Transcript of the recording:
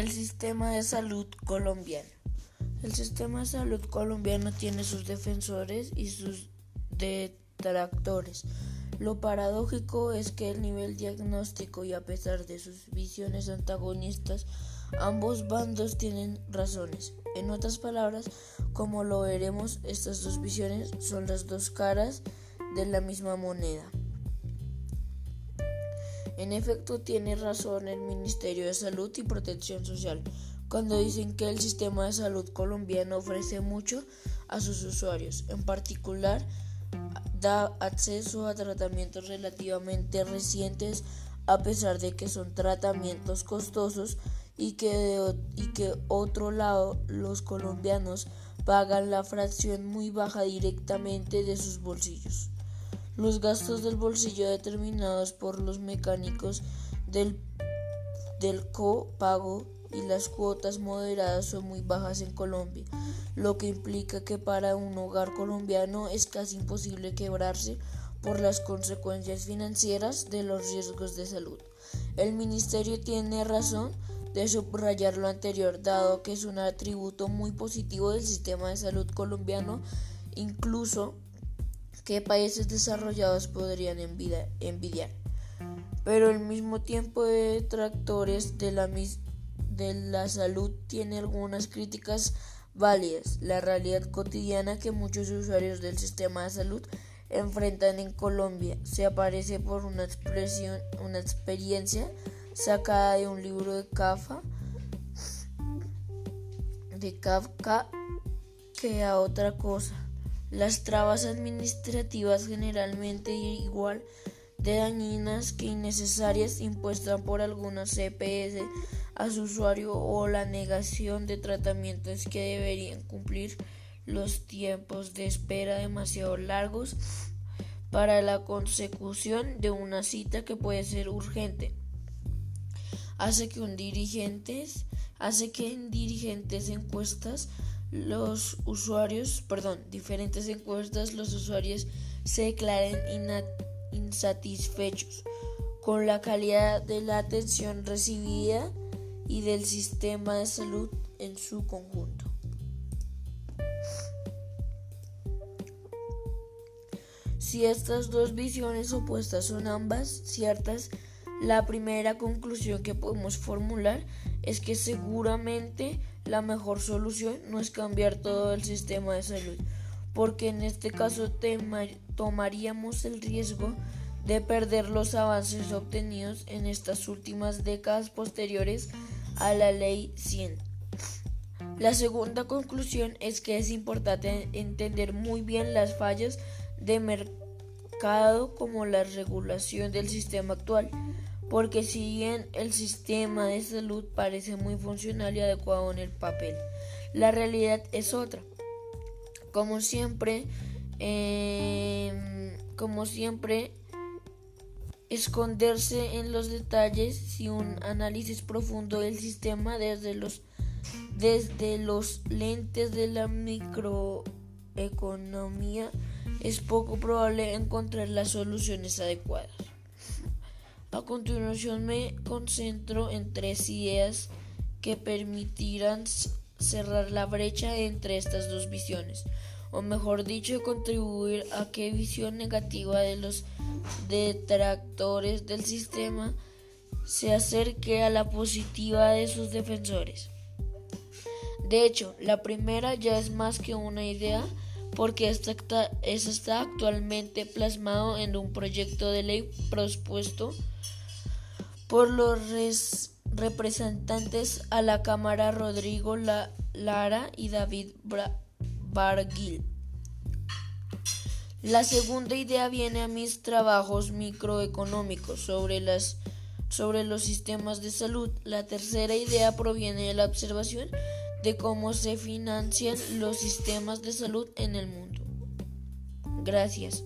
El sistema de salud colombiano. El sistema de salud colombiano tiene sus defensores y sus detractores. Lo paradójico es que el nivel diagnóstico y a pesar de sus visiones antagonistas, ambos bandos tienen razones. En otras palabras, como lo veremos, estas dos visiones son las dos caras de la misma moneda. En efecto, tiene razón el Ministerio de Salud y Protección Social cuando dicen que el sistema de salud colombiano ofrece mucho a sus usuarios. En particular, da acceso a tratamientos relativamente recientes a pesar de que son tratamientos costosos y que de y que otro lado los colombianos pagan la fracción muy baja directamente de sus bolsillos. Los gastos del bolsillo determinados por los mecánicos del, del copago y las cuotas moderadas son muy bajas en Colombia, lo que implica que para un hogar colombiano es casi imposible quebrarse por las consecuencias financieras de los riesgos de salud. El ministerio tiene razón de subrayar lo anterior, dado que es un atributo muy positivo del sistema de salud colombiano, incluso que países desarrollados podrían envidiar. Pero al mismo tiempo detractores de la, de la salud tiene algunas críticas válidas. La realidad cotidiana que muchos usuarios del sistema de salud enfrentan en Colombia se aparece por una expresión, una experiencia sacada de un libro de Kafka, de Kafka que a otra cosa. Las trabas administrativas generalmente igual de dañinas que innecesarias impuestas por algunas CPS a su usuario o la negación de tratamientos que deberían cumplir los tiempos de espera demasiado largos para la consecución de una cita que puede ser urgente. Hace que un dirigentes hace que en dirigentes encuestas los usuarios, perdón, diferentes encuestas, los usuarios se declaren insatisfechos con la calidad de la atención recibida y del sistema de salud en su conjunto. Si estas dos visiones opuestas son ambas ciertas, la primera conclusión que podemos formular es que seguramente la mejor solución no es cambiar todo el sistema de salud, porque en este caso tomaríamos el riesgo de perder los avances obtenidos en estas últimas décadas posteriores a la ley 100. La segunda conclusión es que es importante entender muy bien las fallas de mercado como la regulación del sistema actual porque si bien el sistema de salud parece muy funcional y adecuado en el papel, la realidad es otra. Como siempre, em, como siempre, esconderse en los detalles si un análisis profundo del sistema desde los desde los lentes de la microeconomía es poco probable encontrar las soluciones adecuadas. A continuación me concentro en tres ideas que permitirán cerrar la brecha entre estas dos visiones, o mejor dicho, contribuir a que visión negativa de los detractores del sistema se acerque a la positiva de sus defensores. De hecho, la primera ya es más que una idea porque esta está, está actualmente plasmado en un proyecto de ley propuesto por los representantes a la Cámara Rodrigo Lara y David Barguil. La segunda idea viene a mis trabajos microeconómicos sobre, las, sobre los sistemas de salud. La tercera idea proviene de la observación de cómo se financian los sistemas de salud en el mundo. Gracias.